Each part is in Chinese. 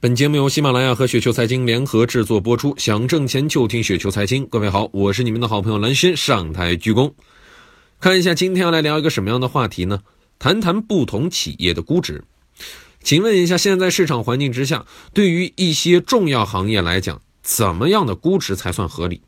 本节目由喜马拉雅和雪球财经联合制作播出。想挣钱就听雪球财经。各位好，我是你们的好朋友蓝轩，上台鞠躬。看一下今天要来聊一个什么样的话题呢？谈谈不同企业的估值。请问一下，现在市场环境之下，对于一些重要行业来讲，怎么样的估值才算合理？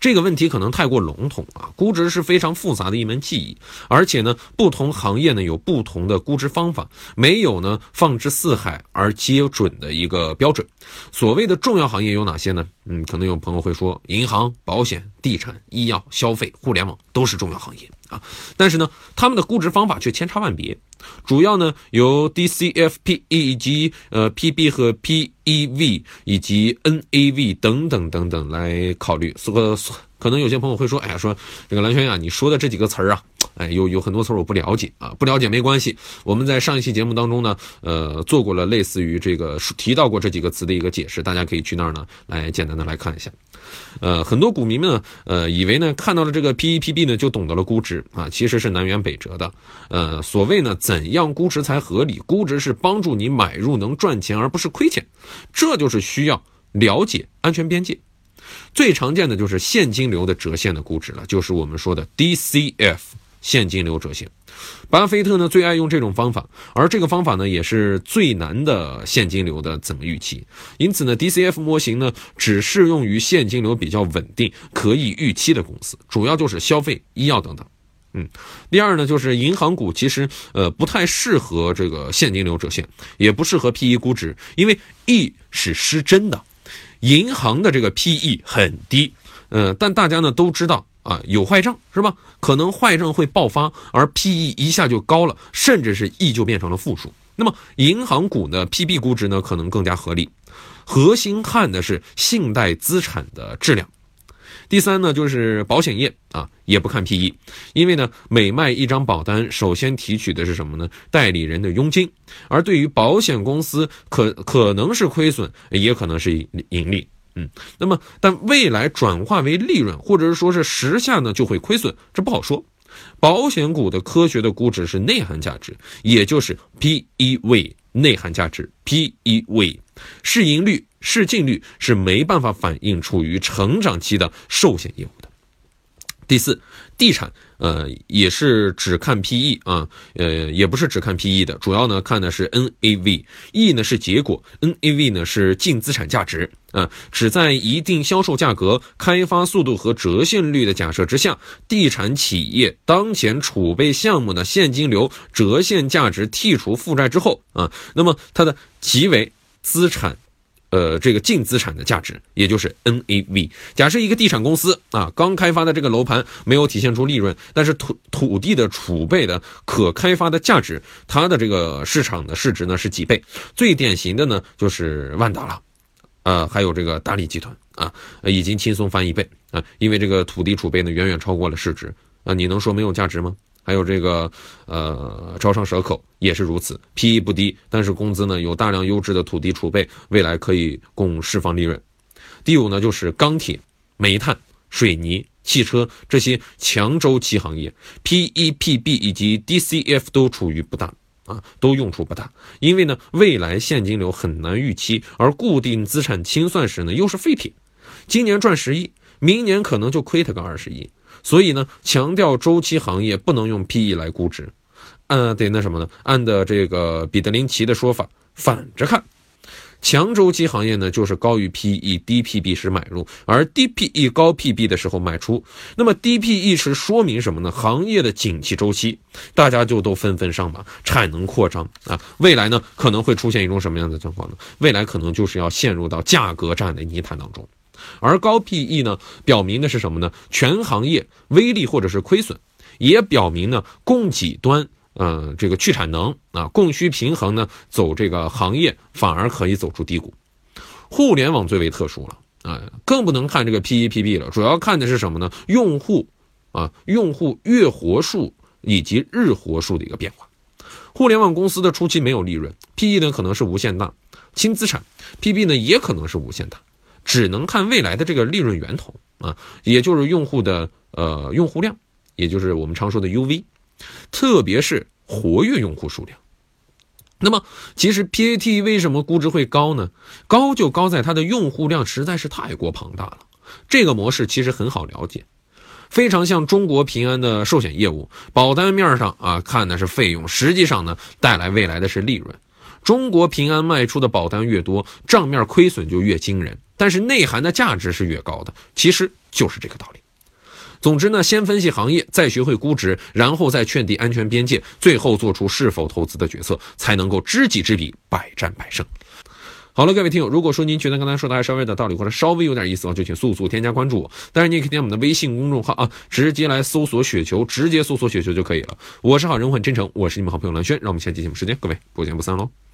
这个问题可能太过笼统啊，估值是非常复杂的一门技艺，而且呢，不同行业呢有不同的估值方法，没有呢放之四海而皆准的一个标准。所谓的重要行业有哪些呢？嗯，可能有朋友会说，银行、保险、地产、医药、消费、互联网都是重要行业啊，但是呢，他们的估值方法却千差万别，主要呢由 DCF、PE 以及呃 PB 和 PEV 以及 NAV 等等等等来考虑。所个可能有些朋友会说，哎呀，说这个蓝轩呀，你说的这几个词儿啊。哎，有有很多词我不了解啊，不了解没关系。我们在上一期节目当中呢，呃，做过了类似于这个提到过这几个词的一个解释，大家可以去那儿呢来简单的来看一下。呃，很多股民们呢，呃，以为呢看到了这个 PEPB 呢就懂得了估值啊，其实是南辕北辙的。呃，所谓呢，怎样估值才合理？估值是帮助你买入能赚钱，而不是亏钱。这就是需要了解安全边界。最常见的就是现金流的折现的估值了，就是我们说的 DCF。现金流折现，巴菲特呢最爱用这种方法，而这个方法呢也是最难的现金流的怎么预期。因此呢，DCF 模型呢只适用于现金流比较稳定、可以预期的公司，主要就是消费、医药等等。嗯，第二呢就是银行股，其实呃不太适合这个现金流折现，也不适合 PE 估值，因为 E 是失真的，银行的这个 PE 很低，嗯，但大家呢都知道。啊，有坏账是吧？可能坏账会爆发，而 P/E 一下就高了，甚至是 E 就变成了负数。那么银行股呢？P/B 估值呢可能更加合理。核心看的是信贷资产的质量。第三呢，就是保险业啊，也不看 P/E，因为呢，每卖一张保单，首先提取的是什么呢？代理人的佣金。而对于保险公司，可可能是亏损，也可能是盈利。嗯，那么但未来转化为利润，或者是说是时下呢就会亏损，这不好说。保险股的科学的估值是内涵价值，也就是 PEV 内涵价值，PEV 市盈率、市净率是没办法反映处于成长期的寿险业务的。第四，地产，呃，也是只看 PE 啊，呃，也不是只看 PE 的，主要呢看的是 NAV，E 呢是结果，NAV 呢是净资产价值啊，只在一定销售价格、开发速度和折现率的假设之下，地产企业当前储备项目的现金流折现价值剔除负债之后啊，那么它的即为资产。呃，这个净资产的价值，也就是 NAV。假设一个地产公司啊，刚开发的这个楼盘没有体现出利润，但是土土地的储备的可开发的价值，它的这个市场的市值呢是几倍？最典型的呢就是万达了，呃，还有这个大力集团啊，已经轻松翻一倍啊，因为这个土地储备呢远远超过了市值啊，你能说没有价值吗？还有这个，呃，招商蛇口也是如此，PE 不低，但是工资呢有大量优质的土地储备，未来可以供释放利润。第五呢就是钢铁、煤炭、水泥、汽车这些强周期行业，PE、PB 以及 DCF 都处于不大啊，都用处不大，因为呢未来现金流很难预期，而固定资产清算时呢又是废铁，今年赚十亿，明年可能就亏他个二十亿。所以呢，强调周期行业不能用 PE 来估值，呃，得那什么呢？按的这个彼得林奇的说法，反着看，强周期行业呢就是高于 PE、低 PB 时买入，而低 PE 高 PB 的时候卖出。那么低 PE 是说明什么呢？行业的景气周期，大家就都纷纷上马，产能扩张啊，未来呢可能会出现一种什么样的情况呢？未来可能就是要陷入到价格战的泥潭当中。而高 PE 呢，表明的是什么呢？全行业微利或者是亏损，也表明呢，供给端，嗯，这个去产能啊，供需平衡呢，走这个行业反而可以走出低谷。互联网最为特殊了啊，更不能看这个 PE、PB 了，主要看的是什么呢？用户啊，用户月活数以及日活数的一个变化。互联网公司的初期没有利润，PE 呢可能是无限大，轻资产，PB 呢也可能是无限大。只能看未来的这个利润源头啊，也就是用户的呃用户量，也就是我们常说的 UV，特别是活跃用户数量。那么，其实 PAT 为什么估值会高呢？高就高在它的用户量实在是太过庞大了。这个模式其实很好了解，非常像中国平安的寿险业务，保单面上啊看的是费用，实际上呢带来未来的是利润。中国平安卖出的保单越多，账面亏损就越惊人，但是内涵的价值是越高的，其实就是这个道理。总之呢，先分析行业，再学会估值，然后再确定安全边界，最后做出是否投资的决策，才能够知己知彼，百战百胜。好了，各位听友，如果说您觉得刚才说的还稍微的道理，或者稍微有点意思啊，就请速速添加关注我。当然，你也可以点我们的微信公众号啊，直接来搜索“雪球”，直接搜索“雪球”就可以了。我是好人，我很真诚，我是你们好朋友蓝轩，让我们下期节目时间，各位不见不散喽。